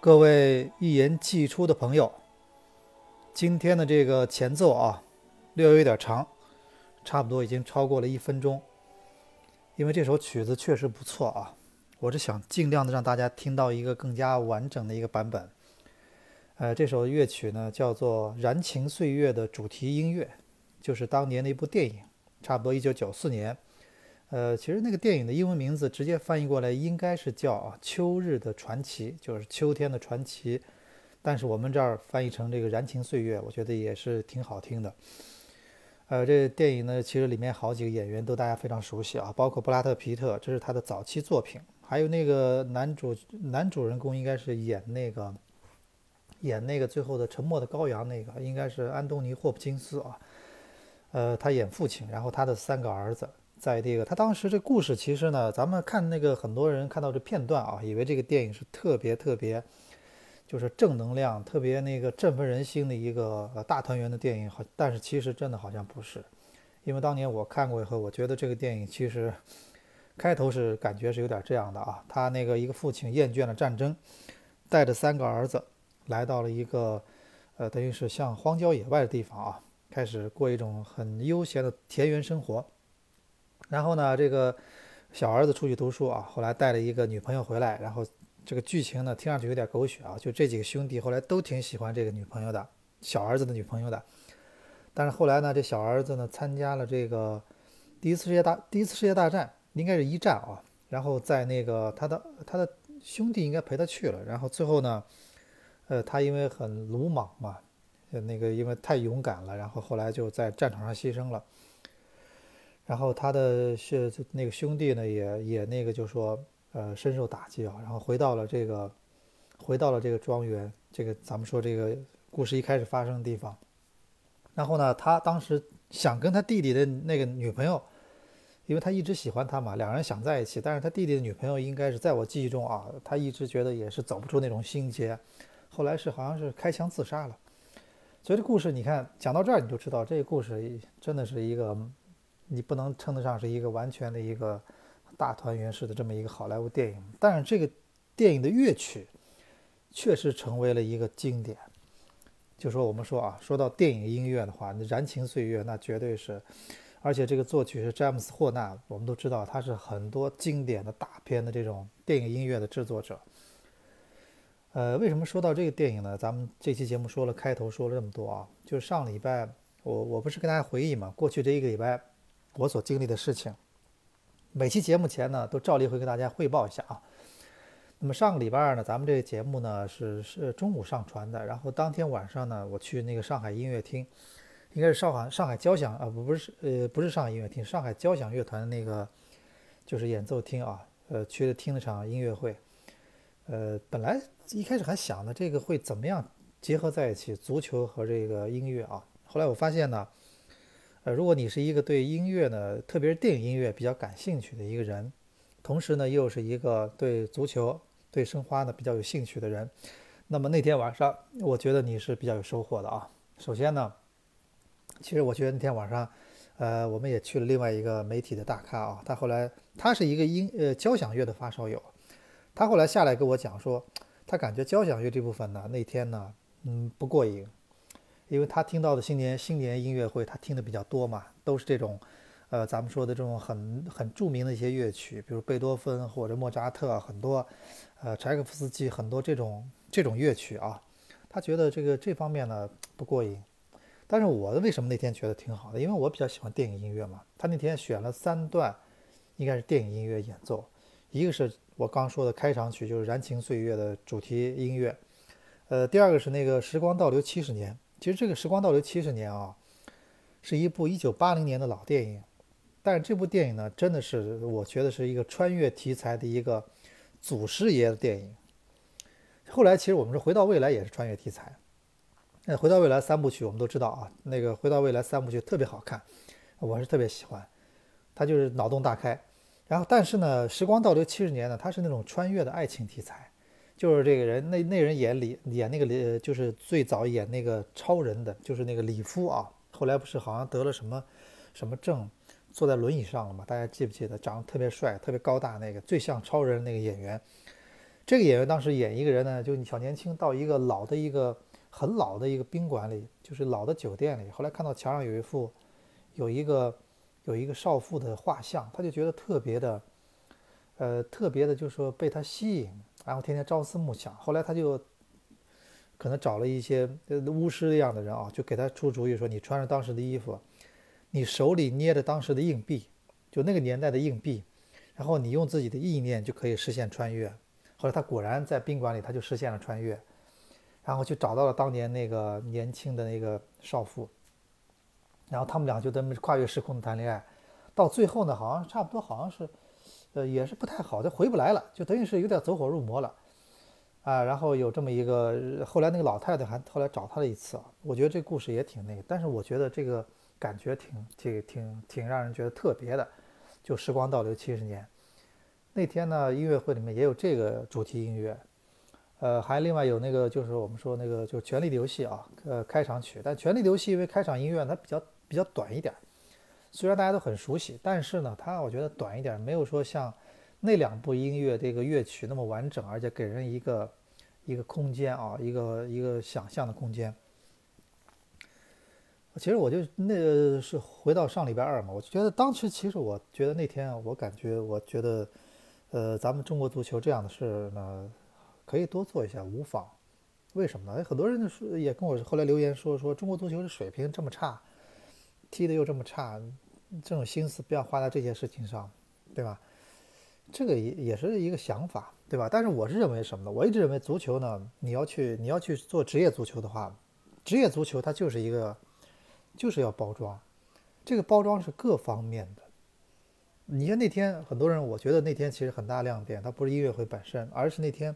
各位一言既出的朋友，今天的这个前奏啊，略有点长，差不多已经超过了一分钟。因为这首曲子确实不错啊，我是想尽量的让大家听到一个更加完整的一个版本。呃，这首乐曲呢叫做《燃情岁月》的主题音乐，就是当年的一部电影，差不多一九九四年。呃，其实那个电影的英文名字直接翻译过来应该是叫《秋日的传奇》，就是秋天的传奇。但是我们这儿翻译成这个《燃情岁月》，我觉得也是挺好听的。呃，这电影呢，其实里面好几个演员都大家非常熟悉啊，包括布拉特·皮特，这是他的早期作品。还有那个男主男主人公应该是演那个演那个最后的《沉默的羔羊》那个，应该是安东尼·霍普金斯啊。呃，他演父亲，然后他的三个儿子。在这个，他当时这故事其实呢，咱们看那个很多人看到这片段啊，以为这个电影是特别特别，就是正能量、特别那个振奋人心的一个大团圆的电影。好，但是其实真的好像不是，因为当年我看过以后，我觉得这个电影其实开头是感觉是有点这样的啊，他那个一个父亲厌倦了战争，带着三个儿子来到了一个呃，等于是像荒郊野外的地方啊，开始过一种很悠闲的田园生活。然后呢，这个小儿子出去读书啊，后来带了一个女朋友回来。然后这个剧情呢，听上去有点狗血啊。就这几个兄弟后来都挺喜欢这个女朋友的，小儿子的女朋友的。但是后来呢，这小儿子呢参加了这个第一次世界大第一次世界大战，应该是一战啊。然后在那个他的他的兄弟应该陪他去了。然后最后呢，呃，他因为很鲁莽嘛，那个因为太勇敢了，然后后来就在战场上牺牲了。然后他的是那个兄弟呢，也也那个就说，呃，深受打击啊。然后回到了这个，回到了这个庄园，这个咱们说这个故事一开始发生的地方。然后呢，他当时想跟他弟弟的那个女朋友，因为他一直喜欢他嘛，两人想在一起。但是他弟弟的女朋友应该是在我记忆中啊，他一直觉得也是走不出那种心结。后来是好像是开枪自杀了。所以这故事你看讲到这儿，你就知道这个故事真的是一个。你不能称得上是一个完全的一个大团圆式的这么一个好莱坞电影，但是这个电影的乐曲确实成为了一个经典。就说我们说啊，说到电影音乐的话，那《燃情岁月》那绝对是，而且这个作曲是詹姆斯·霍纳，我们都知道他是很多经典的大片的这种电影音乐的制作者。呃，为什么说到这个电影呢？咱们这期节目说了开头说了这么多啊，就是上礼拜我我不是跟大家回忆嘛，过去这一个礼拜。我所经历的事情，每期节目前呢，都照例会跟大家汇报一下啊。那么上个礼拜二呢，咱们这个节目呢是是中午上传的，然后当天晚上呢，我去那个上海音乐厅，应该是上海上海交响啊不不是呃不是上海音乐厅，上海交响乐团那个就是演奏厅啊，呃去听了场音乐会。呃，本来一开始还想呢，这个会怎么样结合在一起，足球和这个音乐啊。后来我发现呢。如果你是一个对音乐呢，特别是电影音乐比较感兴趣的一个人，同时呢又是一个对足球、对申花呢比较有兴趣的人，那么那天晚上，我觉得你是比较有收获的啊。首先呢，其实我觉得那天晚上，呃，我们也去了另外一个媒体的大咖啊，他后来他是一个音呃交响乐的发烧友，他后来下来跟我讲说，他感觉交响乐这部分呢那天呢，嗯不过瘾。因为他听到的新年新年音乐会，他听的比较多嘛，都是这种，呃，咱们说的这种很很著名的一些乐曲，比如贝多芬或者莫扎特，很多，呃，柴可夫斯基很多这种这种乐曲啊，他觉得这个这方面呢不过瘾。但是我的为什么那天觉得挺好的？因为我比较喜欢电影音乐嘛。他那天选了三段，应该是电影音乐演奏，一个是我刚说的开场曲，就是《燃情岁月》的主题音乐，呃，第二个是那个《时光倒流七十年》。其实这个时光倒流七十年啊，是一部一九八零年的老电影，但是这部电影呢，真的是我觉得是一个穿越题材的一个祖师爷的电影。后来其实我们说回到未来也是穿越题材，那回到未来三部曲我们都知道啊，那个回到未来三部曲特别好看，我是特别喜欢，它就是脑洞大开。然后但是呢，时光倒流七十年呢，它是那种穿越的爱情题材。就是这个人，那那人演李演那个李，就是最早演那个超人的，就是那个李夫啊。后来不是好像得了什么什么症，坐在轮椅上了嘛？大家记不记得？长得特别帅、特别高大那个，最像超人那个演员。这个演员当时演一个人呢，就小年轻到一个老的一个很老的一个宾馆里，就是老的酒店里，后来看到墙上有一幅有一个有一个少妇的画像，他就觉得特别的，呃，特别的，就是说被他吸引，然后天天朝思暮想。后来他就可能找了一些巫师一样的人啊，就给他出主意说：“你穿着当时的衣服，你手里捏着当时的硬币，就那个年代的硬币。”然后你用自己的意念就可以实现穿越。后来他果然在宾馆里，他就实现了穿越，然后就找到了当年那个年轻的那个少妇。然后他们俩就在跨越时空的谈恋爱，到最后呢，好像差不多好像是，呃，也是不太好，就回不来了，就等于是有点走火入魔了，啊。然后有这么一个，后来那个老太太还后来找他了一次。我觉得这故事也挺那个，但是我觉得这个感觉挺挺挺挺让人觉得特别的。就时光倒流七十年，那天呢，音乐会里面也有这个主题音乐，呃，还另外有那个就是我们说那个就《权力的游戏》啊，呃，开场曲。但《权力的游戏》因为开场音乐它比较比较短一点，虽然大家都很熟悉，但是呢，它我觉得短一点，没有说像那两部音乐这个乐曲那么完整，而且给人一个一个空间啊，一个一个想象的空间。其实我就那是回到上礼拜二嘛，我就觉得当时其实我觉得那天我感觉我觉得，呃，咱们中国足球这样的事呢，可以多做一下，无妨。为什么呢？很多人是也跟我后来留言说说中国足球的水平这么差，踢的又这么差，这种心思不要花在这些事情上，对吧？这个也也是一个想法，对吧？但是我是认为什么呢？我一直认为足球呢，你要去你要去做职业足球的话，职业足球它就是一个。就是要包装，这个包装是各方面的。你看那天很多人，我觉得那天其实很大亮点，它不是音乐会本身，而是那天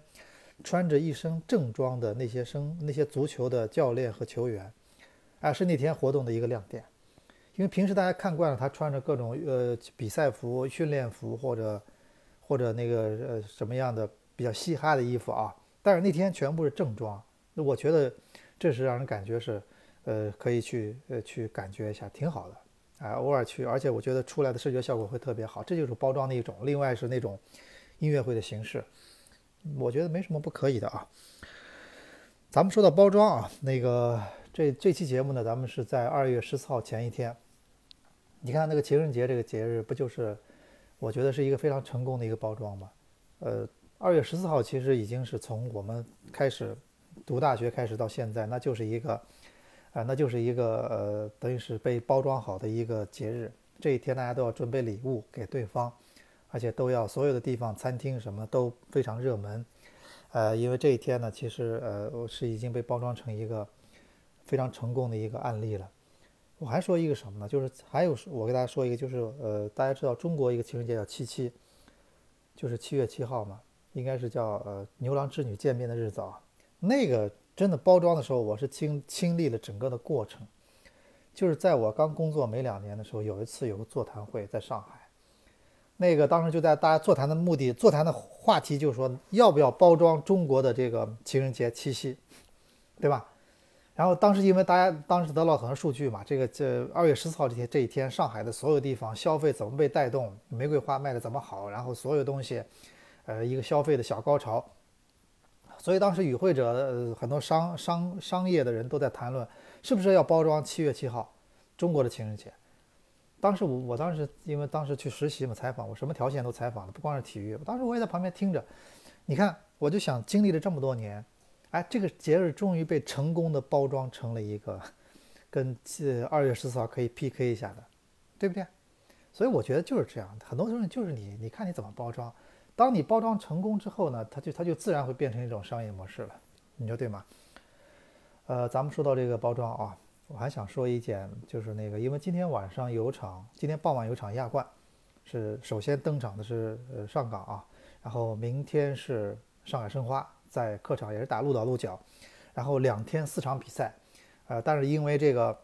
穿着一身正装的那些生那些足球的教练和球员，啊，是那天活动的一个亮点。因为平时大家看惯了他穿着各种呃比赛服、训练服或者或者那个呃什么样的比较嘻哈的衣服啊，但是那天全部是正装，那我觉得这是让人感觉是。呃，可以去呃去感觉一下，挺好的，啊，偶尔去，而且我觉得出来的视觉效果会特别好，这就是包装的一种。另外是那种音乐会的形式，我觉得没什么不可以的啊。咱们说到包装啊，那个这这期节目呢，咱们是在二月十四号前一天，你看那个情人节这个节日，不就是我觉得是一个非常成功的一个包装吗？呃，二月十四号其实已经是从我们开始读大学开始到现在，那就是一个。啊，那就是一个呃，等于是被包装好的一个节日。这一天大家都要准备礼物给对方，而且都要所有的地方、餐厅什么都非常热门。呃，因为这一天呢，其实呃是已经被包装成一个非常成功的一个案例了。我还说一个什么呢？就是还有我给大家说一个，就是呃，大家知道中国一个情人节叫七七，就是七月七号嘛，应该是叫呃牛郎织女见面的日子啊，那个。真的包装的时候，我是经经历了整个的过程。就是在我刚工作没两年的时候，有一次有个座谈会在上海，那个当时就在大家座谈的目的，座谈的话题就是说要不要包装中国的这个情人节七夕，对吧？然后当时因为大家当时得到很多数据嘛，这个这二月十四号这天这一天，上海的所有地方消费怎么被带动，玫瑰花卖的怎么好，然后所有东西，呃，一个消费的小高潮。所以当时与会者很多商商商业的人都在谈论，是不是要包装七月七号，中国的情人节。当时我我当时因为当时去实习嘛，采访我什么条线都采访了，不光是体育。当时我也在旁边听着，你看我就想经历了这么多年，哎，这个节日终于被成功的包装成了一个跟呃二月十四号可以 PK 一下的，对不对？所以我觉得就是这样，很多东西就是你你看你怎么包装。当你包装成功之后呢，它就它就自然会变成一种商业模式了，你说对吗？呃，咱们说到这个包装啊，我还想说一件，就是那个，因为今天晚上有场，今天傍晚有场亚冠，是首先登场的是呃上港啊，然后明天是上海申花在客场也是打鹿岛鹿角，然后两天四场比赛，呃，但是因为这个，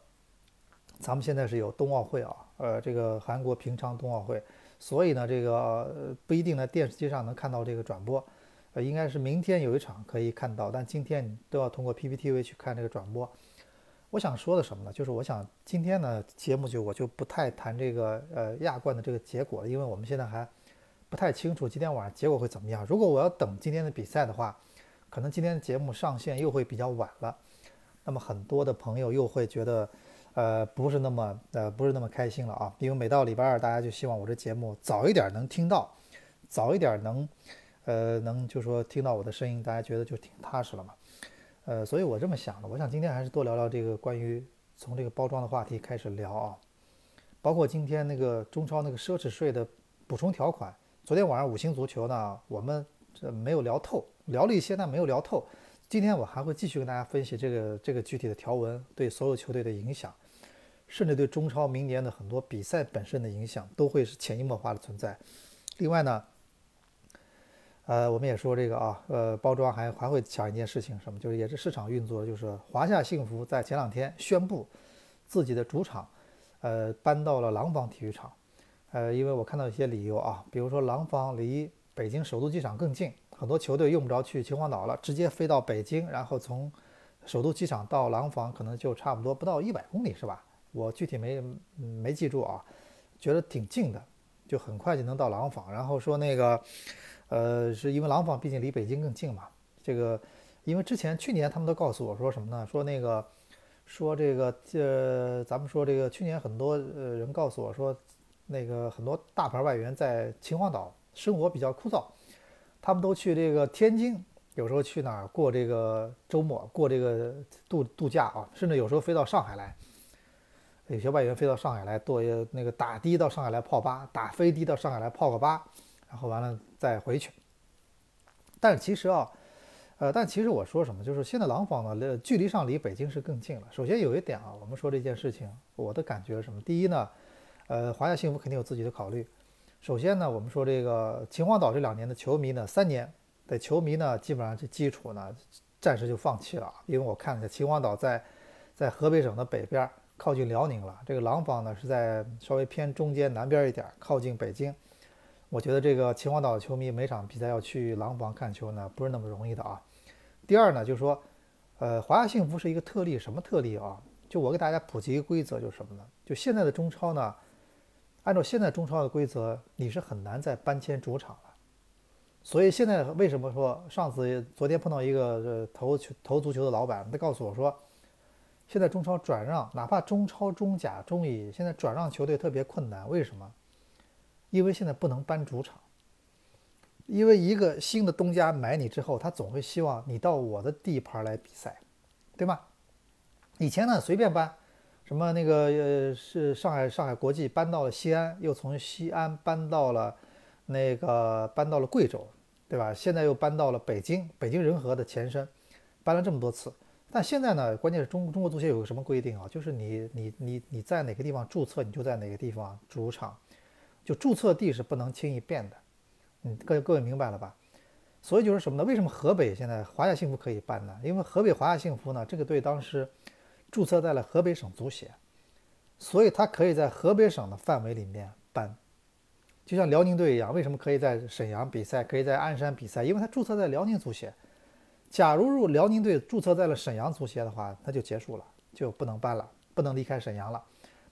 咱们现在是有冬奥会啊，呃，这个韩国平昌冬奥会。所以呢，这个不一定在电视机上能看到这个转播，呃，应该是明天有一场可以看到，但今天你都要通过 PPTV 去看这个转播。我想说的什么呢？就是我想今天呢节目就我就不太谈这个呃亚冠的这个结果了，因为我们现在还不太清楚今天晚上结果会怎么样。如果我要等今天的比赛的话，可能今天的节目上线又会比较晚了，那么很多的朋友又会觉得，呃，不是那么呃不是那么开心了啊。因为每到礼拜二，大家就希望我这节目早一点能听到，早一点能，呃，能就说听到我的声音，大家觉得就挺踏实了嘛。呃，所以我这么想的，我想今天还是多聊聊这个关于从这个包装的话题开始聊啊，包括今天那个中超那个奢侈税的补充条款，昨天晚上五星足球呢，我们这没有聊透。聊了一些，但没有聊透。今天我还会继续跟大家分析这个这个具体的条文对所有球队的影响，甚至对中超明年的很多比赛本身的影响，都会是潜移默化的存在。另外呢，呃，我们也说这个啊，呃，包装还还会讲一件事情，什么？就是也是市场运作，就是华夏幸福在前两天宣布自己的主场，呃，搬到了廊坊体育场。呃，因为我看到一些理由啊，比如说廊坊离北京首都机场更近。很多球队用不着去秦皇岛了，直接飞到北京，然后从首都机场到廊坊，可能就差不多不到一百公里，是吧？我具体没没记住啊，觉得挺近的，就很快就能到廊坊。然后说那个，呃，是因为廊坊毕竟离北京更近嘛。这个，因为之前去年他们都告诉我说什么呢？说那个，说这个，呃，咱们说这个去年很多呃人告诉我说，那个很多大牌外援在秦皇岛生活比较枯燥。他们都去这个天津，有时候去哪儿过这个周末，过这个度度假啊，甚至有时候飞到上海来。有些外援飞到上海来，坐那个打的到上海来泡吧，打飞的到上海来泡个吧，然后完了再回去。但其实啊，呃，但其实我说什么，就是现在廊坊呢，距离上离北京是更近了。首先有一点啊，我们说这件事情，我的感觉是什么？第一呢，呃，华夏幸福肯定有自己的考虑。首先呢，我们说这个秦皇岛这两年的球迷呢，三年的球迷呢，基本上这基础呢，暂时就放弃了。因为我看了一下秦皇岛在在河北省的北边，靠近辽宁了。这个廊坊呢是在稍微偏中间南边一点，靠近北京。我觉得这个秦皇岛球迷每场比赛要去廊坊看球呢，不是那么容易的啊。第二呢，就是说，呃，华夏幸福是一个特例，什么特例啊？就我给大家普及一个规则，就是什么呢？就现在的中超呢。按照现在中超的规则，你是很难再搬迁主场了。所以现在为什么说上次昨天碰到一个投球投足球的老板，他告诉我说，现在中超转让，哪怕中超、中甲、中乙，现在转让球队特别困难。为什么？因为现在不能搬主场。因为一个新的东家买你之后，他总会希望你到我的地盘来比赛，对吗？以前呢，随便搬。什么那个呃是上海上海国际搬到了西安，又从西安搬到了那个搬到了贵州，对吧？现在又搬到了北京，北京人和的前身，搬了这么多次。但现在呢，关键是中中国足协有个什么规定啊？就是你你你你在哪个地方注册，你就在哪个地方主场，就注册地是不能轻易变的。嗯，各各位明白了吧？所以就是什么呢？为什么河北现在华夏幸福可以搬呢？因为河北华夏幸福呢，这个队当时。注册在了河北省足协，所以他可以在河北省的范围里面办，就像辽宁队一样。为什么可以在沈阳比赛，可以在鞍山比赛？因为他注册在辽宁足协。假如入辽宁队注册在了沈阳足协的话，那就结束了，就不能搬了，不能离开沈阳了。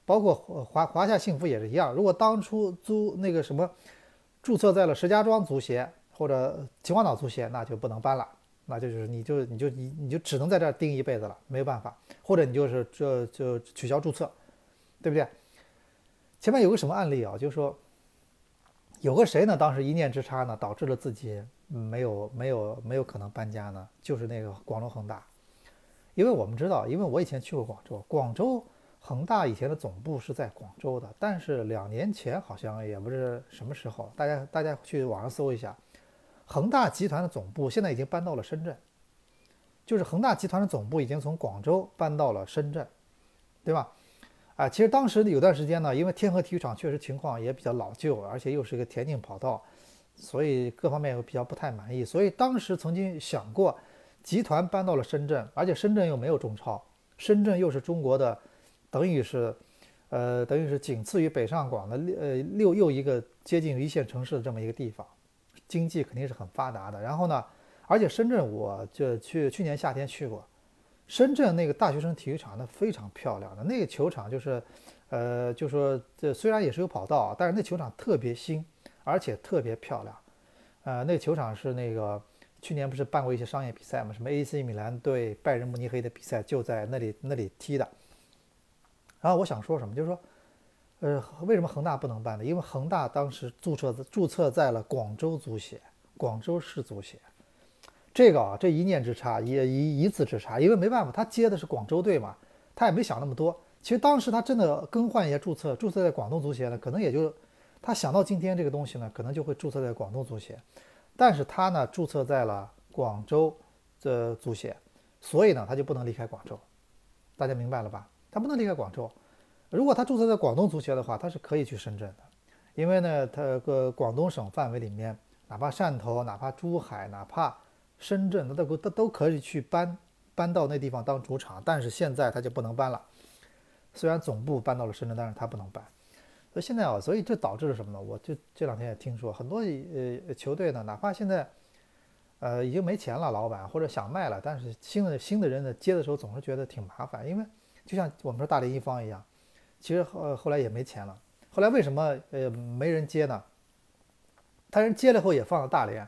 包括华华夏幸福也是一样。如果当初租那个什么注册在了石家庄足协或者秦皇岛足协，那就不能搬了。那就是你就你就你你就只能在这儿盯一辈子了，没有办法，或者你就是这就取消注册，对不对？前面有个什么案例啊？就是说有个谁呢？当时一念之差呢，导致了自己没有没有没有可能搬家呢？就是那个广州恒大，因为我们知道，因为我以前去过广州，广州恒大以前的总部是在广州的，但是两年前好像也不是什么时候，大家大家去网上搜一下。恒大集团的总部现在已经搬到了深圳，就是恒大集团的总部已经从广州搬到了深圳，对吧？啊，其实当时有段时间呢，因为天河体育场确实情况也比较老旧，而且又是一个田径跑道，所以各方面又比较不太满意。所以当时曾经想过，集团搬到了深圳，而且深圳又没有中超，深圳又是中国的，等于是，呃，等于是仅次于北上广的六呃六又一个接近一线城市的这么一个地方。经济肯定是很发达的，然后呢，而且深圳，我就去去年夏天去过，深圳那个大学生体育场那非常漂亮的那个球场，就是，呃，就说这虽然也是有跑道，但是那球场特别新，而且特别漂亮。呃，那个球场是那个去年不是办过一些商业比赛嘛？什么 AC 米兰对拜仁慕尼黑的比赛就在那里那里踢的。然后我想说什么，就是说，呃，为什么恒大不能办呢？因为恒大当时注册注册在了广州足协，广州市足协。这个啊，这一念之差，也一一字之差，因为没办法，他接的是广州队嘛，他也没想那么多。其实当时他真的更换一些注册，注册在广东足协呢，可能也就他想到今天这个东西呢，可能就会注册在广东足协。但是他呢，注册在了广州的足协，所以呢，他就不能离开广州。大家明白了吧？他不能离开广州。如果他注册在广东足协的话，他是可以去深圳的，因为呢，他个广东省范围里面，哪怕汕头，哪怕珠海，哪怕深圳，他都都都可以去搬搬到那地方当主场，但是现在他就不能搬了。虽然总部搬到了深圳，但是他不能搬。所以现在啊，所以这导致了什么呢？我就这两天也听说很多呃球队呢，哪怕现在呃已经没钱了，老板或者想卖了，但是新的新的人呢接的时候总是觉得挺麻烦，因为就像我们说大连一方一样，其实后后来也没钱了。后来为什么呃没人接呢？他人接了后也放到大连。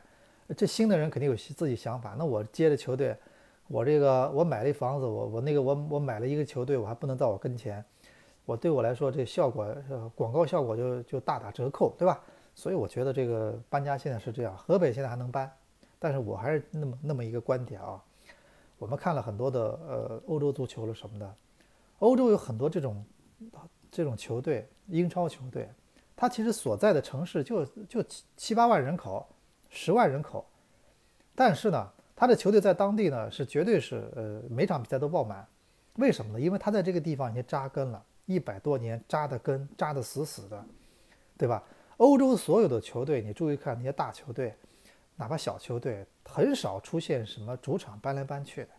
这新的人肯定有自己想法。那我接的球队，我这个我买了一房子，我我那个我我买了一个球队，我还不能到我跟前，我对我来说这效果广告效果就就大打折扣，对吧？所以我觉得这个搬家现在是这样，河北现在还能搬，但是我还是那么那么一个观点啊。我们看了很多的呃欧洲足球了什么的，欧洲有很多这种这种球队，英超球队，它其实所在的城市就就七八万人口。十万人口，但是呢，他的球队在当地呢是绝对是呃每场比赛都爆满，为什么呢？因为他在这个地方已经扎根了一百多年，扎的根扎的死死的，对吧？欧洲所有的球队，你注意看那些大球队，哪怕小球队，很少出现什么主场搬来搬去的，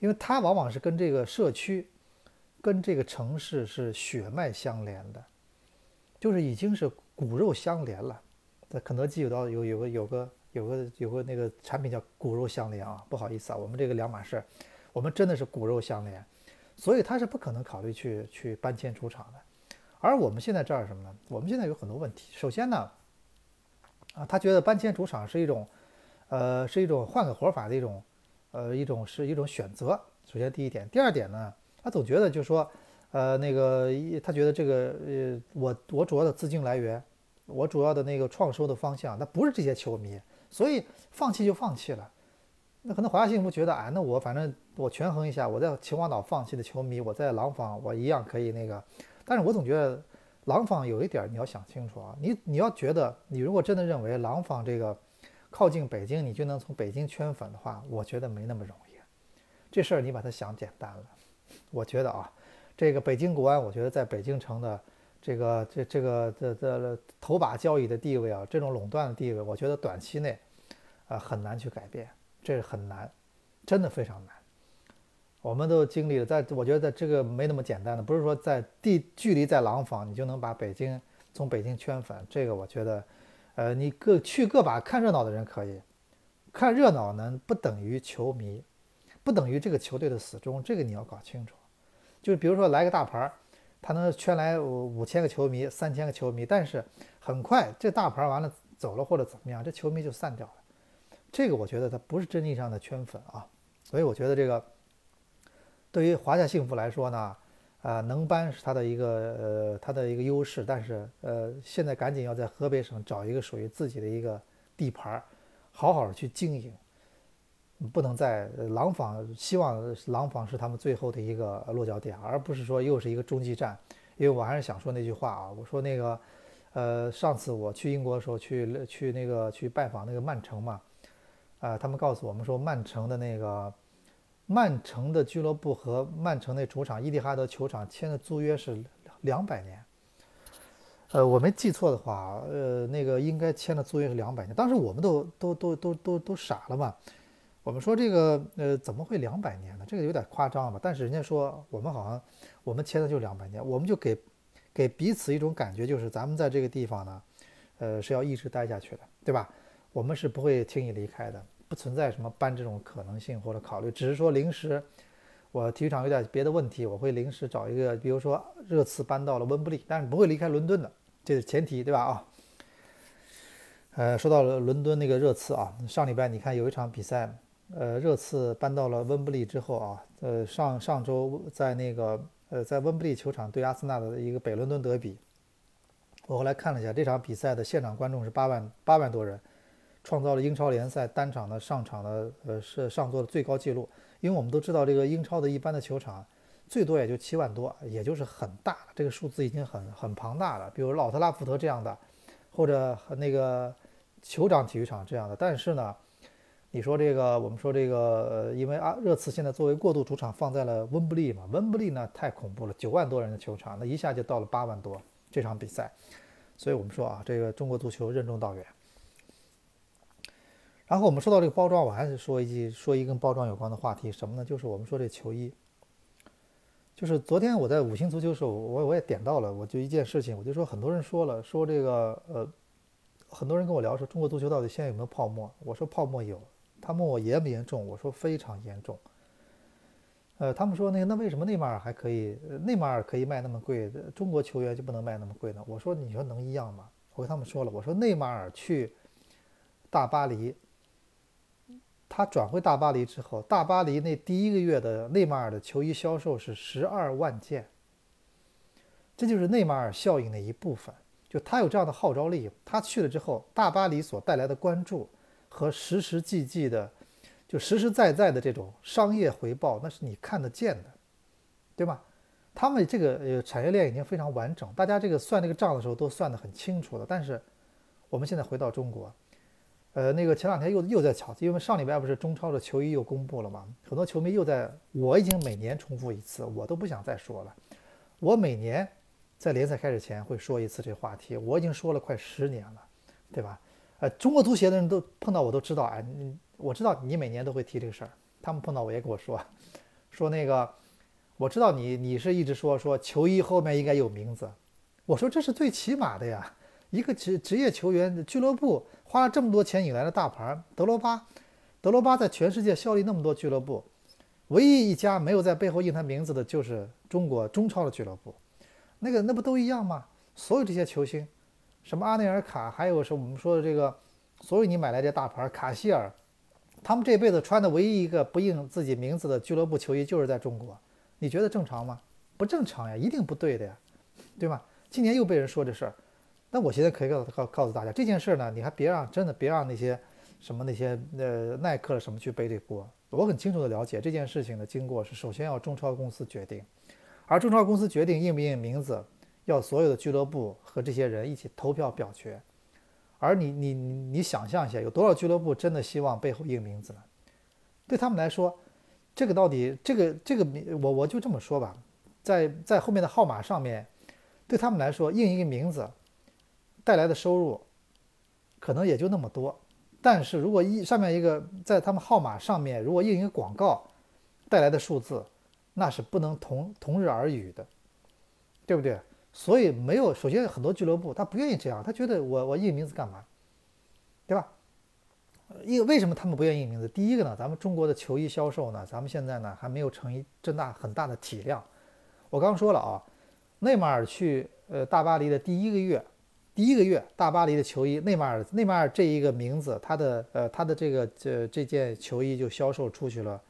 因为他往往是跟这个社区、跟这个城市是血脉相连的，就是已经是骨肉相连了。在肯德基有道有有个有个有个有个那个产品叫骨肉相连啊，不好意思啊，我们这个两码事，我们真的是骨肉相连，所以他是不可能考虑去去搬迁出场的。而我们现在这儿什么呢？我们现在有很多问题。首先呢，啊，他觉得搬迁主场是一种，呃，是一种换个活法的一种，呃，一种是一种选择。首先第一点，第二点呢，他总觉得就是说，呃，那个他觉得这个呃，我我主要的资金来源。我主要的那个创收的方向，那不是这些球迷，所以放弃就放弃了。那可能华夏幸福觉得，哎，那我反正我权衡一下，我在秦皇岛放弃的球迷，我在廊坊我一样可以那个。但是我总觉得廊坊有一点你要想清楚啊，你你要觉得你如果真的认为廊坊这个靠近北京，你就能从北京圈粉的话，我觉得没那么容易。这事儿你把它想简单了。我觉得啊，这个北京国安，我觉得在北京城的。这个这这个这这头把交椅的地位啊，这种垄断的地位，我觉得短期内，啊很难去改变，这是很难，真的非常难。我们都经历了，在我觉得这个没那么简单的，不是说在地距离在廊坊，你就能把北京从北京圈粉。这个我觉得，呃，你各去各把看热闹的人可以，看热闹呢不等于球迷，不等于这个球队的死忠，这个你要搞清楚。就比如说来个大牌儿。他能圈来五五千个球迷、三千个球迷，但是很快这大牌完了走了或者怎么样，这球迷就散掉了。这个我觉得他不是真意义上的圈粉啊。所以我觉得这个对于华夏幸福来说呢，啊能搬是他的一个呃他的一个优势，但是呃现在赶紧要在河北省找一个属于自己的一个地盘，好好的去经营。不能在廊坊，希望廊坊是他们最后的一个落脚点，而不是说又是一个中继站。因为我还是想说那句话啊，我说那个，呃，上次我去英国的时候，去去那个去拜访那个曼城嘛，啊，他们告诉我们说，曼城的那个曼城的俱乐部和曼城那主场伊蒂哈德球场签的租约是两百年。呃，我没记错的话，呃，那个应该签的租约是两百年。当时我们都都都都都都傻了嘛。我们说这个呃怎么会两百年呢？这个有点夸张吧。但是人家说我们好像我们签的就两百年，我们就给给彼此一种感觉，就是咱们在这个地方呢，呃是要一直待下去的，对吧？我们是不会轻易离开的，不存在什么搬这种可能性或者考虑，只是说临时我体育场有点别的问题，我会临时找一个，比如说热刺搬到了温布利，但是不会离开伦敦的，这是前提，对吧？啊。呃，说到了伦敦那个热刺啊，上礼拜你看有一场比赛，呃，热刺搬到了温布利之后啊，呃，上上周在那个呃在温布利球场对阿森纳的一个北伦敦德比，我后来看了一下这场比赛的现场观众是八万八万多人，创造了英超联赛单场的上场的呃是上座的最高纪录。因为我们都知道这个英超的一般的球场最多也就七万多，也就是很大，这个数字已经很很庞大了。比如老特拉福德这样的，或者和那个。酋长体育场这样的，但是呢，你说这个，我们说这个，因为啊，热刺现在作为过渡主场放在了温布利嘛，温布利呢太恐怖了，九万多人的球场，那一下就到了八万多这场比赛，所以我们说啊，这个中国足球任重道远。然后我们说到这个包装，我还是说一句，说一跟包装有关的话题，什么呢？就是我们说这球衣，就是昨天我在五星足球的时候，我我也点到了，我就一件事情，我就说很多人说了，说这个呃。很多人跟我聊说中国足球到底现在有没有泡沫？我说泡沫有。他问我严不严重？我说非常严重。呃，他们说那个那为什么内马尔还可以？内马尔可以卖那么贵，中国球员就不能卖那么贵呢？我说你说能一样吗？我跟他们说了，我说内马尔去大巴黎，他转会大巴黎之后，大巴黎那第一个月的内马尔的球衣销售是十二万件，这就是内马尔效应的一部分。就他有这样的号召力，他去了之后，大巴黎所带来的关注和实实际际的，就实实在在的这种商业回报，那是你看得见的，对吧？他们这个呃产业链已经非常完整，大家这个算这个账的时候都算得很清楚了。但是我们现在回到中国，呃，那个前两天又又在吵，因为上礼拜不是中超的球衣又公布了嘛，很多球迷又在，我已经每年重复一次，我都不想再说了，我每年。在联赛开始前会说一次这话题，我已经说了快十年了，对吧？呃，中国足协的人都碰到我都知道，哎，我知道你每年都会提这个事儿，他们碰到我也跟我说，说那个，我知道你你是一直说说球衣后面应该有名字，我说这是最起码的呀，一个职职业球员俱乐部花了这么多钱引来的大牌，德罗巴，德罗巴在全世界效力那么多俱乐部，唯一一家没有在背后印他名字的就是中国中超的俱乐部。那个那不都一样吗？所有这些球星，什么阿内尔卡，还有是我们说的这个，所有你买来的大牌卡希尔，他们这辈子穿的唯一一个不印自己名字的俱乐部球衣就是在中国，你觉得正常吗？不正常呀，一定不对的呀，对吗？今年又被人说这事儿，那我现在可以告告告诉大家这件事呢，你还别让真的别让那些什么那些呃耐克什么去背这锅，我很清楚的了解这件事情的经过是首先要中超公司决定。而中超公司决定印不印名字，要所有的俱乐部和这些人一起投票表决。而你你你想象一下，有多少俱乐部真的希望背后印名字呢？对他们来说，这个到底这个这个名，我我就这么说吧，在在后面的号码上面，对他们来说印一个名字带来的收入可能也就那么多。但是如果一上面一个在他们号码上面如果印一个广告带来的数字。那是不能同同日而语的，对不对？所以没有，首先很多俱乐部他不愿意这样，他觉得我我印名字干嘛，对吧？因为什么他们不愿意印名字？第一个呢，咱们中国的球衣销售呢，咱们现在呢还没有成一这大很大的体量。我刚说了啊，内马尔去呃大巴黎的第一个月，第一个月大巴黎的球衣，内马尔内马尔这一个名字，他的呃他的这个这这件球衣就销售出去了。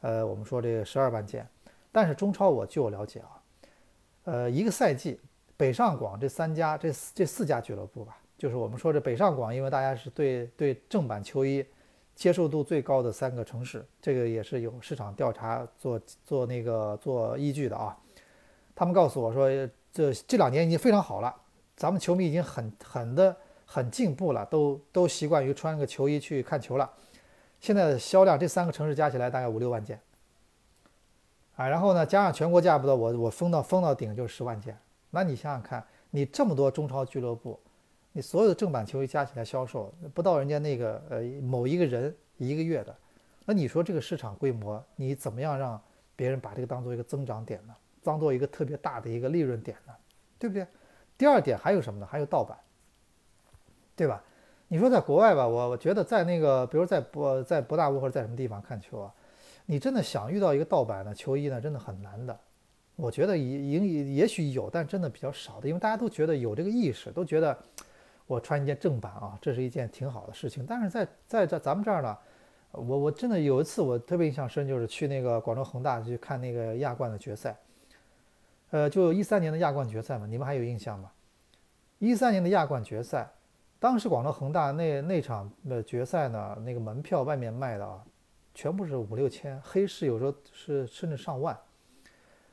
呃，我们说这个十二万件，但是中超我据我了解啊，呃，一个赛季北上广这三家这这四家俱乐部吧，就是我们说这北上广，因为大家是对对正版球衣接受度最高的三个城市，这个也是有市场调查做做那个做依据的啊。他们告诉我说，这这两年已经非常好了，咱们球迷已经很很的很进步了，都都习惯于穿个球衣去看球了。现在的销量，这三个城市加起来大概五六万件，啊，然后呢，加上全国价不到，我我封到封到顶就是十万件。那你想想看，你这么多中超俱乐部，你所有的正版球衣加起来销售不到人家那个呃某一个人一个月的，那你说这个市场规模，你怎么样让别人把这个当做一个增长点呢？当做一个特别大的一个利润点呢？对不对？第二点还有什么呢？还有盗版，对吧？你说在国外吧，我我觉得在那个，比如在博在博大屋或者在什么地方看球啊，你真的想遇到一个盗版的球衣呢，真的很难的。我觉得也也也许有，但真的比较少的，因为大家都觉得有这个意识，都觉得我穿一件正版啊，这是一件挺好的事情。但是在在这咱们这儿呢，我我真的有一次我特别印象深，就是去那个广州恒大去看那个亚冠的决赛，呃，就一三年的亚冠决赛嘛，你们还有印象吗？一三年的亚冠决赛，当时广州恒大那那场的决赛呢，那个门票外面卖的啊，全部是五六千，黑市有时候是甚至上万，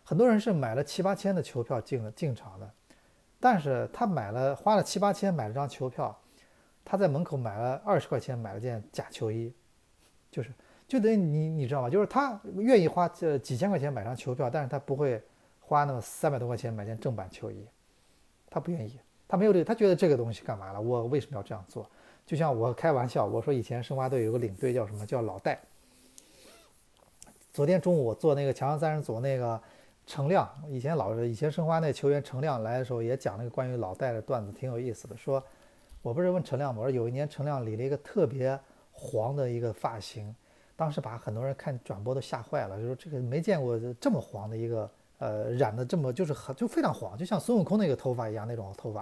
很多人是买了七八千的球票进了进场的。但是他买了花了七八千买了张球票，他在门口买了二十块钱买了件假球衣，就是就等于你你知道吗？就是他愿意花这几千块钱买张球票，但是他不会花那么三百多块钱买件正版球衣，他不愿意，他没有这个，他觉得这个东西干嘛了？我为什么要这样做？就像我开玩笑，我说以前申花队有个领队叫什么叫老戴。昨天中午我做那个强强三人组那个。程亮以前老是以前申花那球员程亮来的时候也讲那个关于老戴的段子，挺有意思的。说，我不是问程亮吗？我说有一年程亮理了一个特别黄的一个发型，当时把很多人看转播都吓坏了，就说这个没见过这么黄的一个呃染的这么就是很就非常黄，就像孙悟空那个头发一样那种头发。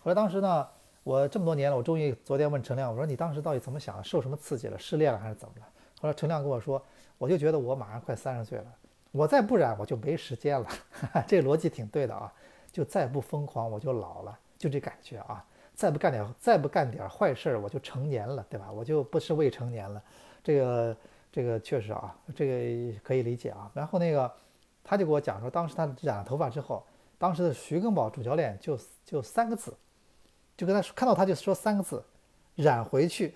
后来当时呢，我这么多年了，我终于昨天问程亮，我说你当时到底怎么想？受什么刺激了？失恋了还是怎么了？后来程亮跟我说，我就觉得我马上快三十岁了。我再不染，我就没时间了。这逻辑挺对的啊！就再不疯狂，我就老了，就这感觉啊！再不干点，再不干点坏事儿，我就成年了，对吧？我就不是未成年了。这个，这个确实啊，这个可以理解啊。然后那个，他就给我讲说，当时他染了头发之后，当时的徐根宝主教练就就三个字，就跟他看到他就说三个字：染回去，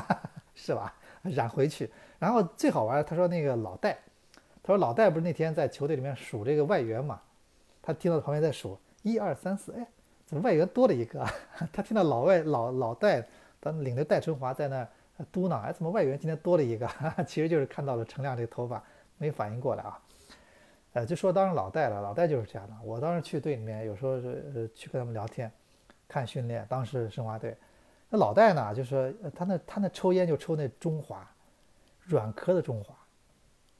是吧？染回去。然后最好玩，他说那个老戴。他说：“老戴不是那天在球队里面数这个外援嘛？他听到旁边在数一二三四，哎，怎么外援多了一个？他听到老外老老戴，领着戴春华在那嘟囔，哎，怎么外援今天多了一个？其实就是看到了陈亮这个头发，没反应过来啊。呃，就说当时老戴了，老戴就是这样的。我当时去队里面，有时候是去跟他们聊天，看训练。当时申花队，那老戴呢，就是他那他那抽烟就抽那中华，软壳的中华。”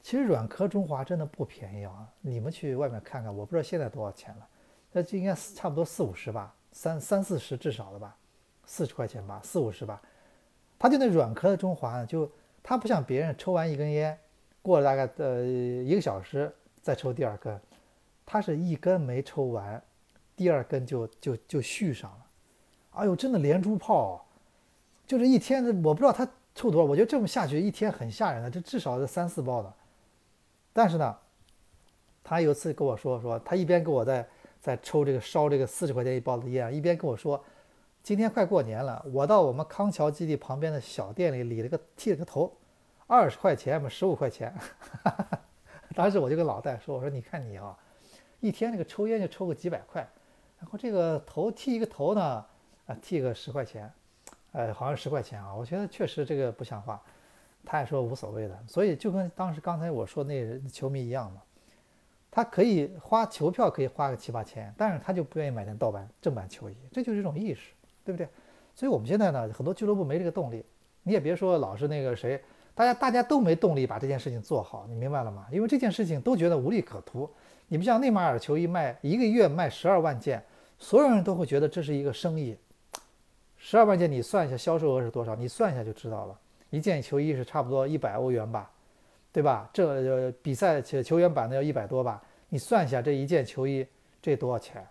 其实软壳中华真的不便宜啊！你们去外面看看，我不知道现在多少钱了，那就应该差不多四五十吧，三三四十至少的吧，四十块钱吧，四五十吧。他就那软壳的中华，就他不像别人抽完一根烟，过了大概呃一个小时再抽第二根，他是一根没抽完，第二根就就就续上了。哎呦，真的连珠炮，就是一天我不知道他抽多少，我觉得这么下去一天很吓人的，这至少是三四包的。但是呢，他有次跟我说说，他一边跟我在在抽这个烧这个四十块钱一包的烟，一边跟我说，今天快过年了，我到我们康桥基地旁边的小店里理了个剃了个头，二十块钱嘛，十五块钱。当时我就跟老戴说，我说你看你啊，一天那个抽烟就抽个几百块，然后这个头剃一个头呢，啊剃个十块钱，呃好像十块钱啊，我觉得确实这个不像话。他也说无所谓的，所以就跟当时刚才我说那球迷一样嘛，他可以花球票可以花个七八千，但是他就不愿意买那盗版正版球衣，这就是一种意识，对不对？所以我们现在呢，很多俱乐部没这个动力，你也别说老是那个谁，大家大家都没动力把这件事情做好，你明白了吗？因为这件事情都觉得无利可图。你不像内马尔球衣卖一个月卖十二万件，所有人都会觉得这是一个生意，十二万件你算一下销售额是多少，你算一下就知道了。一件球衣是差不多一百欧元吧，对吧？这比赛球球员版的要一百多吧？你算一下这一件球衣这多少钱？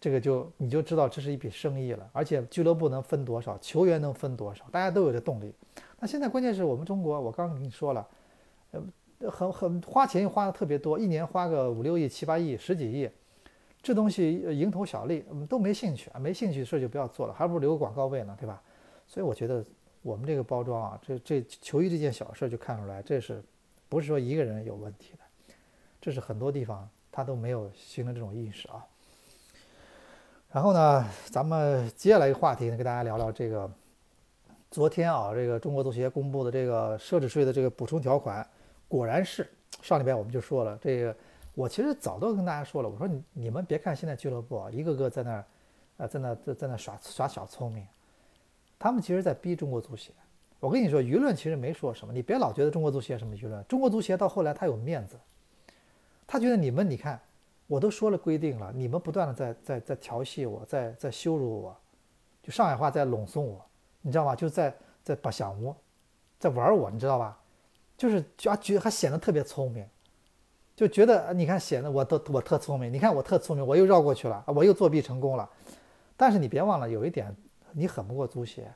这个就你就知道这是一笔生意了。而且俱乐部能分多少，球员能分多少，大家都有这动力。那现在关键是我们中国，我刚刚跟你说了，呃，很很花钱又花的特别多，一年花个五六亿、七八亿、十几亿，这东西蝇头小利，我们都没兴趣啊，没兴趣的事就不要做了，还不如留个广告位呢，对吧？所以我觉得。我们这个包装啊，这这球衣这件小事就看出来，这是不是说一个人有问题的？这是很多地方他都没有形成这种意识啊。然后呢，咱们接下来一个话题呢，跟大家聊聊这个昨天啊，这个中国足协公布的这个奢侈税的这个补充条款，果然是上礼拜我们就说了，这个我其实早都跟大家说了，我说你们别看现在俱乐部啊，一个个在那儿啊，在那在在那耍耍小聪明。他们其实在逼中国足协。我跟你说，舆论其实没说什么。你别老觉得中国足协什么舆论，中国足协到后来他有面子，他觉得你们，你看，我都说了规定了，你们不断的在在在调戏我，在在羞辱我，就上海话在拢送我，你知道吗？就在在把想我，在玩我，你知道吧？就是就觉还显得特别聪明，就觉得你看显得我都我特聪明，你看我特聪明，我又绕过去了，我又作弊成功了。但是你别忘了有一点，你狠不过足协。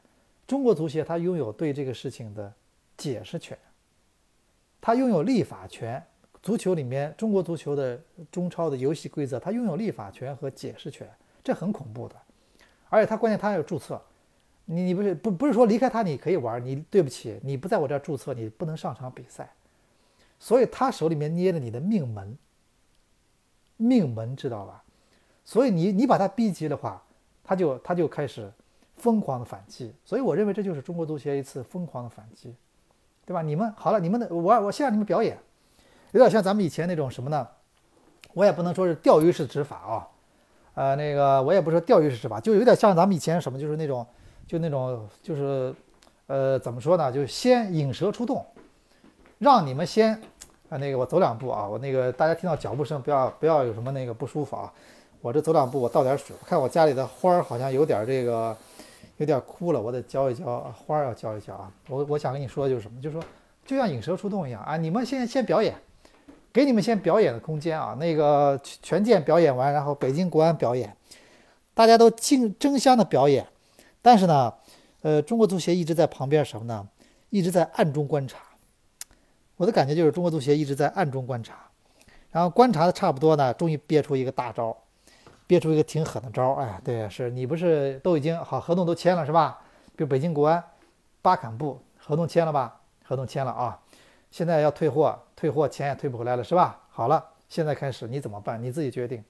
中国足协它拥有对这个事情的解释权，它拥有立法权。足球里面，中国足球的中超的游戏规则，它拥有立法权和解释权，这很恐怖的。而且它关键，它要注册。你你不是不不是说离开他你可以玩？你对不起，你不在我这儿注册，你不能上场比赛。所以他手里面捏着你的命门，命门知道吧？所以你你把他逼急的话，他就他就开始疯狂的反击。所以我认为这就是中国足协一次疯狂的反击，对吧？你们好了，你们的我我先让你们表演。有点像咱们以前那种什么呢？我也不能说是钓鱼式执法啊，呃，那个我也不是钓鱼式执法，就有点像咱们以前什么，就是那种，就那种，就是，呃，怎么说呢？就先引蛇出洞，让你们先，啊，那个我走两步啊，我那个大家听到脚步声不要不要有什么那个不舒服啊，我这走两步，我倒点水，我看我家里的花儿好像有点这个，有点枯了，我得浇一浇花儿，要浇一浇啊。我我想跟你说的就是什么？就是说，就像引蛇出洞一样啊，你们先先表演。给你们先表演的空间啊，那个全健表演完，然后北京国安表演，大家都竞争相的表演，但是呢，呃，中国足协一直在旁边什么呢？一直在暗中观察。我的感觉就是中国足协一直在暗中观察，然后观察的差不多呢，终于憋出一个大招，憋出一个挺狠的招。哎，对，是你不是都已经好合同都签了是吧？比如北京国安、巴坎布合同签了吧？合同签了啊。现在要退货，退货钱也退不回来了，是吧？好了，现在开始你怎么办？你自己决定。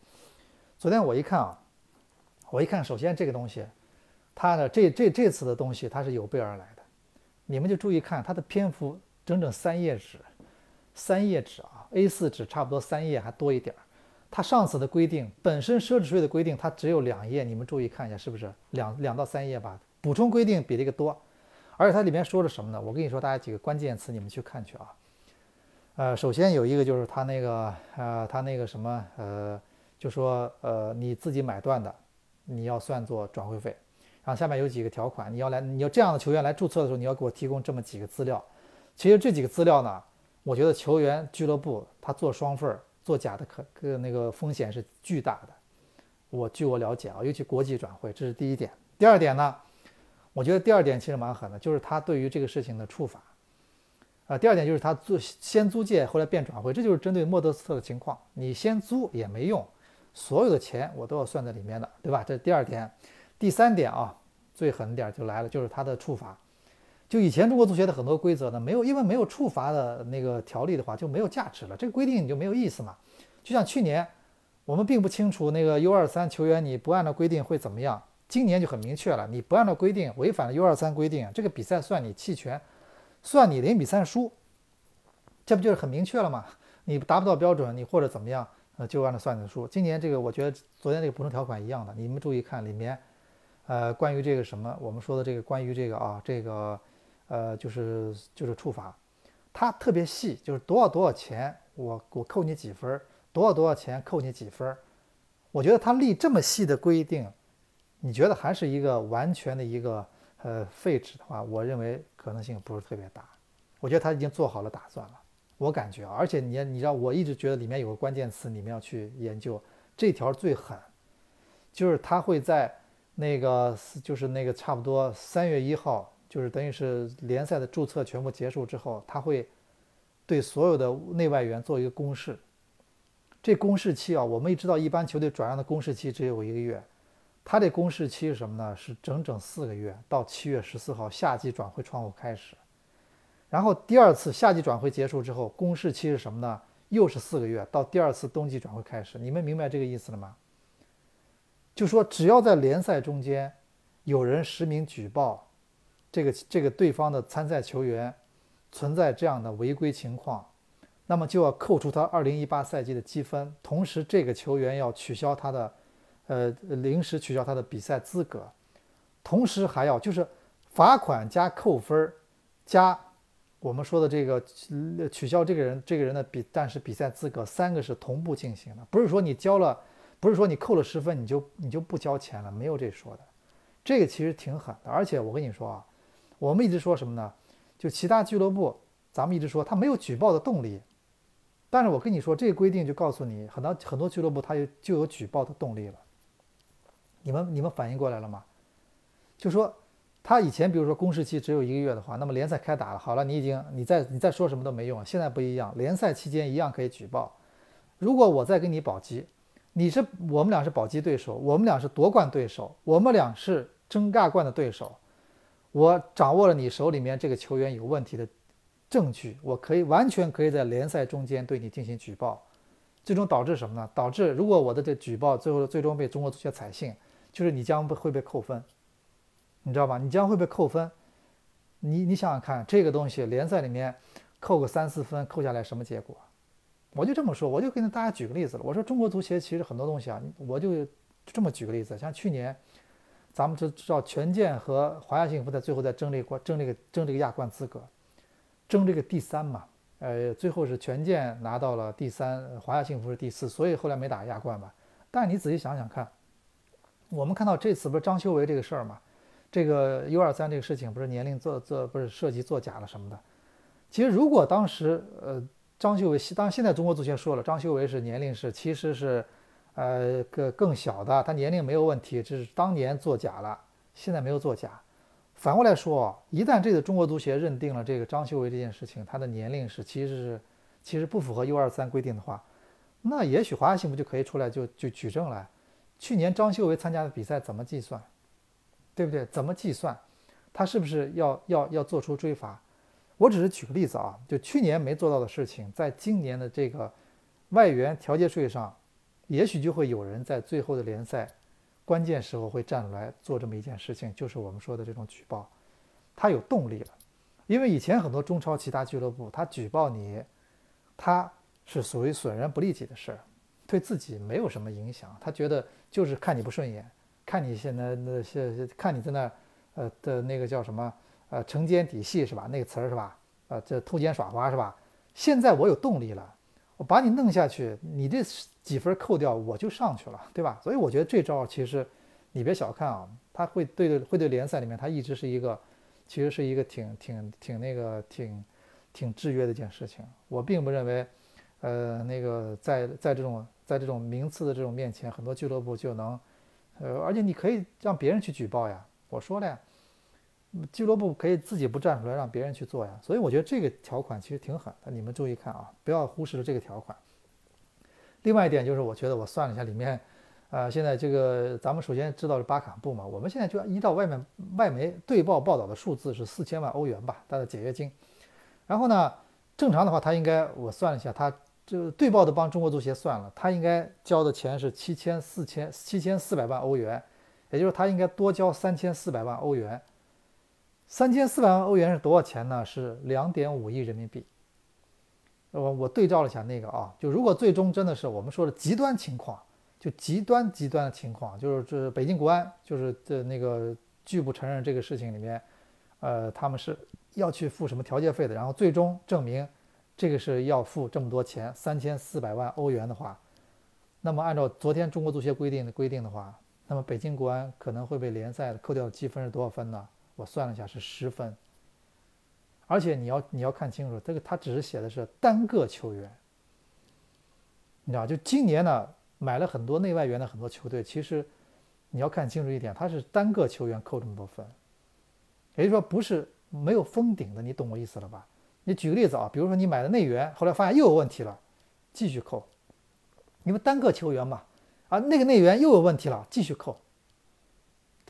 昨天我一看啊，我一看，首先这个东西，它的这这这次的东西它是有备而来的，你们就注意看它的篇幅整整三页纸，三页纸啊，A4 纸差不多三页还多一点儿。它上次的规定本身奢侈税的规定它只有两页，你们注意看一下是不是两两到三页吧？补充规定比这个多。而且它里面说了什么呢？我跟你说，大家几个关键词，你们去看去啊。呃，首先有一个就是他那个，呃，他那个什么，呃，就说，呃，你自己买断的，你要算作转会费。然后下面有几个条款，你要来，你要这样的球员来注册的时候，你要给我提供这么几个资料。其实这几个资料呢，我觉得球员俱乐部他做双份儿、做假的可个那个风险是巨大的。我据我了解啊，尤其国际转会，这是第一点。第二点呢？我觉得第二点其实蛮狠的，就是他对于这个事情的处罚，啊，第二点就是他做先租借，后来变转会，这就是针对莫德斯特的情况。你先租也没用，所有的钱我都要算在里面的，对吧？这是第二点。第三点啊，最狠点就来了，就是他的处罚。就以前中国足协的很多规则呢，没有因为没有处罚的那个条例的话，就没有价值了。这个规定你就没有意思嘛。就像去年，我们并不清楚那个 U 二三球员你不按照规定会怎么样。今年就很明确了，你不按照规定违反了 U 二三规定，这个比赛算你弃权，算你零比三输，这不就是很明确了吗？你达不到标准，你或者怎么样，呃，就按照算你的输。今年这个，我觉得昨天这个补充条款一样的，你们注意看里面，呃，关于这个什么，我们说的这个关于这个啊，这个，呃，就是就是处罚，它特别细，就是多少多少钱，我我扣你几分，多少多少钱扣你几分，我觉得他立这么细的规定。你觉得还是一个完全的一个呃废纸的话，我认为可能性不是特别大。我觉得他已经做好了打算了，我感觉，而且你你知道，我一直觉得里面有个关键词，你们要去研究这条最狠，就是他会在那个就是那个差不多三月一号，就是等于是联赛的注册全部结束之后，他会对所有的内外援做一个公示。这公示期啊，我们也知道，一般球队转让的公示期只有一个月。他这公示期是什么呢？是整整四个月，到七月十四号夏季转会窗口开始，然后第二次夏季转会结束之后，公示期是什么呢？又是四个月，到第二次冬季转会开始。你们明白这个意思了吗？就说只要在联赛中间有人实名举报这个这个对方的参赛球员存在这样的违规情况，那么就要扣除他二零一八赛季的积分，同时这个球员要取消他的。呃，临时取消他的比赛资格，同时还要就是罚款加扣分，加我们说的这个取消这个人这个人的比，但是比赛资格三个是同步进行的，不是说你交了，不是说你扣了十分你就你就不交钱了，没有这说的，这个其实挺狠的。而且我跟你说啊，我们一直说什么呢？就其他俱乐部，咱们一直说他没有举报的动力。但是我跟你说，这个规定就告诉你，很多很多俱乐部他有就有举报的动力了。你们你们反应过来了吗？就说他以前比如说公示期只有一个月的话，那么联赛开打了，好了，你已经你再你再说什么都没用。现在不一样，联赛期间一样可以举报。如果我再跟你保级，你是我们俩是保级对手，我们俩是夺冠对手，我们俩是争亚冠的对手，我掌握了你手里面这个球员有问题的。证据，我可以完全可以在联赛中间对你进行举报，最终导致什么呢？导致如果我的这举报最后最终被中国足协采信，就是你将会被扣分，你知道吧？你将会被扣分。你你想想看，这个东西联赛里面扣个三四分，扣下来什么结果？我就这么说，我就跟大家举个例子了。我说中国足协其实很多东西啊，我就这么举个例子，像去年咱们就知道权健和华夏幸福在最后在争这个争这个争这个亚冠资格。争这个第三嘛，呃，最后是权健拿到了第三，华夏幸福是第四，所以后来没打亚冠吧。但你仔细想想看，我们看到这次不是张修为这个事儿嘛，这个 U 二三这个事情不是年龄做做不是涉及作假了什么的。其实如果当时呃张修为，当然现在中国足协说了，张修为是年龄是其实是呃更更小的，他年龄没有问题，只是当年作假了，现在没有作假。反过来说，一旦这个中国足协认定了这个张修为这件事情，他的年龄是其实是其实不符合 U 二三规定的话，那也许华夏幸福就可以出来就就举证了。去年张修为参加的比赛怎么计算，对不对？怎么计算？他是不是要要要做出追罚？我只是举个例子啊，就去年没做到的事情，在今年的这个外援调节税上，也许就会有人在最后的联赛。关键时候会站出来做这么一件事情，就是我们说的这种举报，他有动力了。因为以前很多中超其他俱乐部，他举报你，他是属于损人不利己的事儿，对自己没有什么影响。他觉得就是看你不顺眼，看你现在那些看你在那呃的那个叫什么呃承奸底细是吧？那个词儿是吧？呃，这偷奸耍滑是吧？现在我有动力了。我把你弄下去，你这几分扣掉，我就上去了，对吧？所以我觉得这招其实你别小看啊，他会对会对联赛里面，他一直是一个，其实是一个挺挺挺那个挺挺制约的一件事情。我并不认为，呃，那个在在这种在这种名次的这种面前，很多俱乐部就能，呃，而且你可以让别人去举报呀。我说了呀。俱乐部可以自己不站出来，让别人去做呀。所以我觉得这个条款其实挺狠的，你们注意看啊，不要忽视了这个条款。另外一点就是，我觉得我算了一下，里面，呃，现在这个咱们首先知道是巴卡布嘛，我们现在就依照外面外媒对报报道的数字是四千万欧元吧，他的解约金。然后呢，正常的话他应该我算了一下，他就对报的帮中国足协算了，他应该交的钱是七千四千七千四百万欧元，也就是他应该多交三千四百万欧元。三千四百万欧元是多少钱呢？是两点五亿人民币。我我对照了一下那个啊，就如果最终真的是我们说的极端情况，就极端极端的情况，就是这北京国安就是这那个拒不承认这个事情里面，呃，他们是要去付什么调解费的，然后最终证明这个是要付这么多钱，三千四百万欧元的话，那么按照昨天中国足协规定的规定的话，那么北京国安可能会被联赛扣掉积分是多少分呢？我算了一下是十分，而且你要你要看清楚，这个他只是写的是单个球员，你知道，就今年呢买了很多内外援的很多球队，其实你要看清楚一点，他是单个球员扣这么多分，也就是说不是没有封顶的，你懂我意思了吧？你举个例子啊，比如说你买的内援，后来发现又有问题了，继续扣，因为单个球员嘛，啊那个内援又有问题了，继续扣。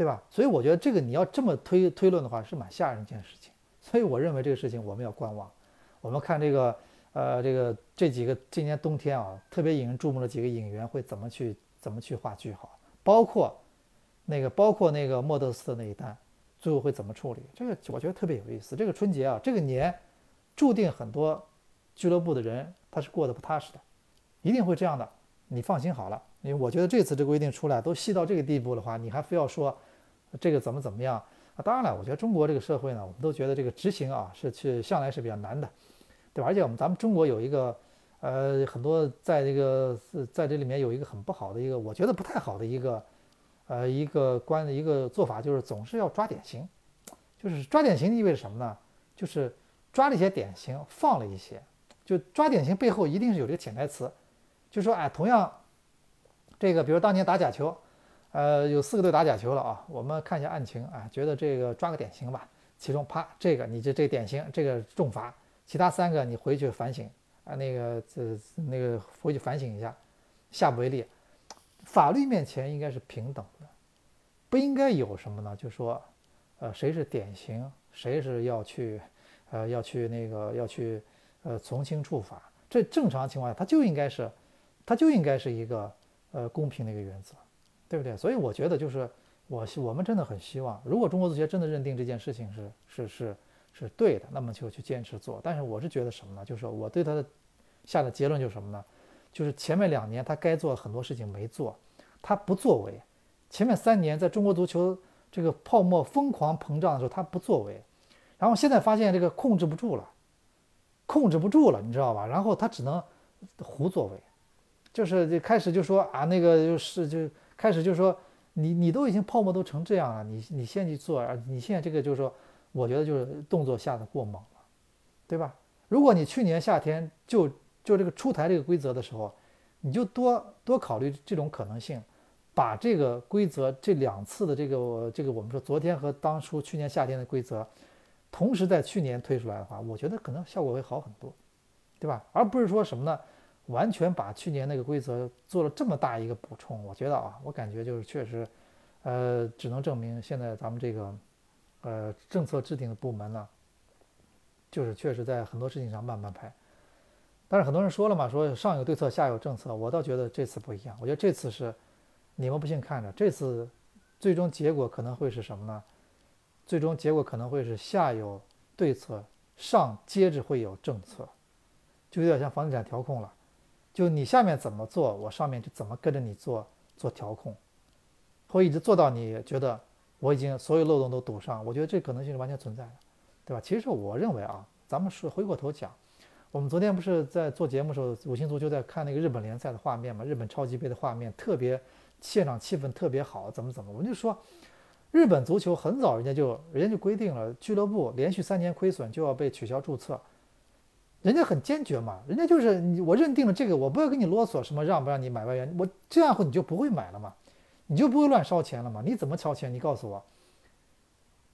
对吧？所以我觉得这个你要这么推推论的话，是蛮吓人一件事情。所以我认为这个事情我们要观望。我们看这个，呃，这个这几个今年冬天啊，特别引人注目的几个演员会怎么去怎么去画句号，包括那个包括那个莫德斯的那一单，最后会怎么处理？这个我觉得特别有意思。这个春节啊，这个年注定很多俱乐部的人他是过得不踏实的，一定会这样的。你放心好了，因为我觉得这次这规定出来都细到这个地步的话，你还非要说。这个怎么怎么样啊？当然了，我觉得中国这个社会呢，我们都觉得这个执行啊是去向来是比较难的，对吧？而且我们咱们中国有一个呃很多在这个在这里面有一个很不好的一个，我觉得不太好的一个呃，一个观一个做法就是总是要抓典型，就是抓典型意味着什么呢？就是抓了一些典型，放了一些，就抓典型背后一定是有这个潜台词，就说哎，同样这个，比如当年打假球，呃，有四个队打假球了啊，我们看一下案情啊，觉得这个抓个典型吧，其中啪这个你这这典型这个重罚，其他三个你回去反省啊，那个这那个回去反省一下，下不为例。法律面前应该是平等的，不应该有什么呢？就说，呃，谁是典型，谁是要去，呃，要去那个要去，呃，从轻处罚。这正常情况下，它就应该是，它就应该是一个，呃，公平的一个原则，对不对？所以我觉得就是我我们真的很希望，如果中国足协真的认定这件事情是是是是对的，那么就去坚持做。但是我是觉得什么呢？就是我对他的下的结论就是什么呢？就是前面两年他该做很多事情没做，他不作为；前面三年在中国足球这个泡沫疯狂膨胀的时候他不作为，然后现在发现这个控制不住了，控制不住了，你知道吧？然后他只能胡作为，就是就开始就说啊那个就是就开始就说你你都已经泡沫都成这样了，你你先去做啊！你现在这个就是说，我觉得就是动作下的过猛了，对吧？如果你去年夏天就。就这个出台这个规则的时候，你就多多考虑这种可能性，把这个规则这两次的这个这个我们说昨天和当初去年夏天的规则，同时在去年推出来的话，我觉得可能效果会好很多，对吧？而不是说什么呢？完全把去年那个规则做了这么大一个补充，我觉得啊，我感觉就是确实，呃，只能证明现在咱们这个呃政策制定的部门呢，就是确实在很多事情上慢慢拍。但是很多人说了嘛，说上有对策，下有政策。我倒觉得这次不一样。我觉得这次是，你们不信看着，这次最终结果可能会是什么呢？最终结果可能会是下有对策，上接着会有政策，就有点像房地产调控了。就你下面怎么做，我上面就怎么跟着你做做调控，会一直做到你觉得我已经所有漏洞都堵上。我觉得这可能性是完全存在的，对吧？其实我认为啊，咱们是回过头讲。我们昨天不是在做节目的时候，五星足球在看那个日本联赛的画面嘛？日本超级杯的画面特别，现场气氛特别好，怎么怎么？我们就说，日本足球很早人家就人家就规定了，俱乐部连续三年亏损就要被取消注册，人家很坚决嘛，人家就是你我认定了这个，我不要跟你啰嗦什么让不让你买外援，我这样后你就不会买了嘛，你就不会乱烧钱了嘛？你怎么烧钱？你告诉我，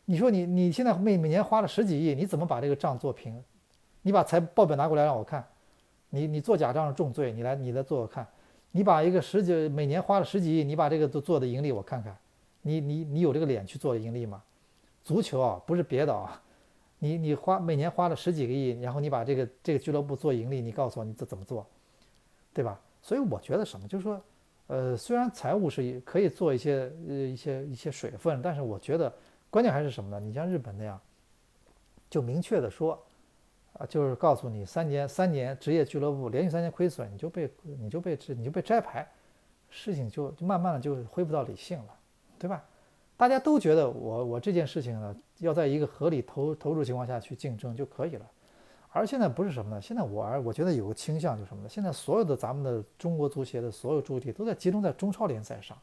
你说你你现在每每年花了十几亿，你怎么把这个账做平？你把财报表拿过来让我看，你你做假账是重罪，你来你来做我看，你把一个十几每年花了十几亿，你把这个都做的盈利我看看，你你你有这个脸去做盈利吗？足球啊不是别的啊，你你花每年花了十几个亿，然后你把这个这个俱乐部做盈利，你告诉我你这怎么做，对吧？所以我觉得什么就是说，呃，虽然财务是可以做一些呃一些一些水分，但是我觉得关键还是什么呢？你像日本那样，就明确的说。啊，就是告诉你，三年三年职业俱乐部连续三年亏损，你就被你就被你就被摘牌，事情就就慢慢的就恢复到理性了，对吧？大家都觉得我我这件事情呢，要在一个合理投投入情况下去竞争就可以了。而现在不是什么呢？现在我而我觉得有个倾向就是什么呢？现在所有的咱们的中国足协的所有注意力都在集中在中超联赛上，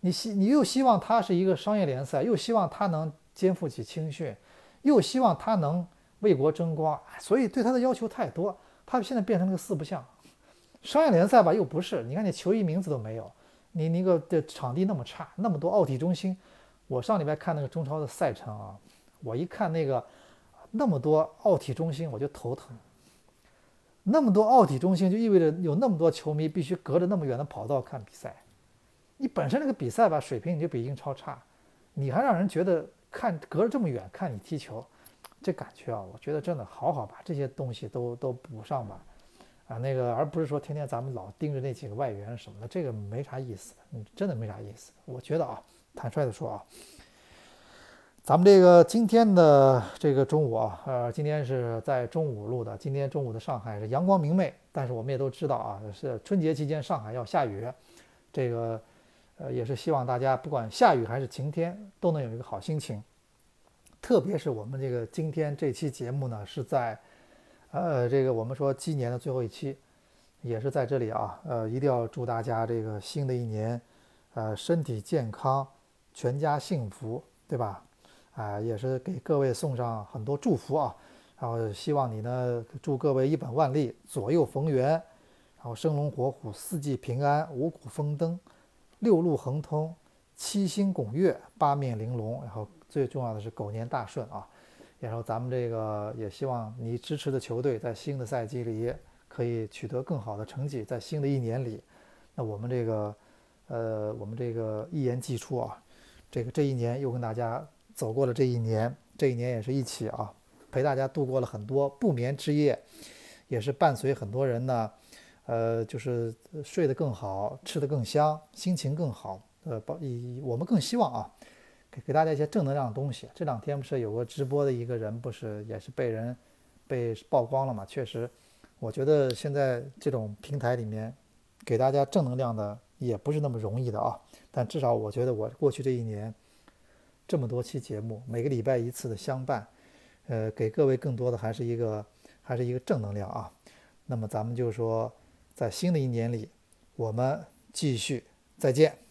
你希你又希望它是一个商业联赛，又希望它能肩负起青训，又希望它能。为国争光，所以对他的要求太多。他现在变成了个四不像，商业联赛吧又不是。你看你球衣名字都没有，你那个的场地那么差，那么多奥体中心。我上礼拜看那个中超的赛程啊，我一看那个那么多奥体中心，我就头疼。那么多奥体中心就意味着有那么多球迷必须隔着那么远的跑道看比赛。你本身那个比赛吧水平你就比英超差，你还让人觉得看隔着这么远看你踢球。这感觉啊，我觉得真的好好把这些东西都都补上吧，啊，那个而不是说天天咱们老盯着那几个外援什么的，这个没啥意思，嗯，真的没啥意思。我觉得啊，坦率的说啊，咱们这个今天的这个中午啊，呃，今天是在中午录的，今天中午的上海是阳光明媚，但是我们也都知道啊，是春节期间上海要下雨，这个呃也是希望大家不管下雨还是晴天，都能有一个好心情。特别是我们这个今天这期节目呢，是在，呃，这个我们说鸡年的最后一期，也是在这里啊，呃，一定要祝大家这个新的一年，呃，身体健康，全家幸福，对吧？啊，也是给各位送上很多祝福啊。然后希望你呢，祝各位一本万利，左右逢源，然后生龙活虎，四季平安，五谷丰登，六路亨通，七星拱月，八面玲珑。然后最重要的是狗年大顺啊。然后咱们这个也希望你支持的球队在新的赛季里可以取得更好的成绩，在新的一年里，那我们这个，呃，我们这个一言既出啊，这个这一年又跟大家走过了这一年，这一年也是一起啊。陪大家度过了很多不眠之夜，也是伴随很多人呢，呃，就是睡得更好，吃得更香，心情更好。呃，包以我们更希望啊，给给大家一些正能量的东西。这两天不是有个直播的一个人，不是也是被人被曝光了嘛？确实，我觉得现在这种平台里面给大家正能量的也不是那么容易的啊。但至少我觉得我过去这一年这么多期节目，每个礼拜一次的相伴。呃，给各位更多的还是一个，还是一个正能量啊。那么咱们就说，在新的一年里，我们继续再见。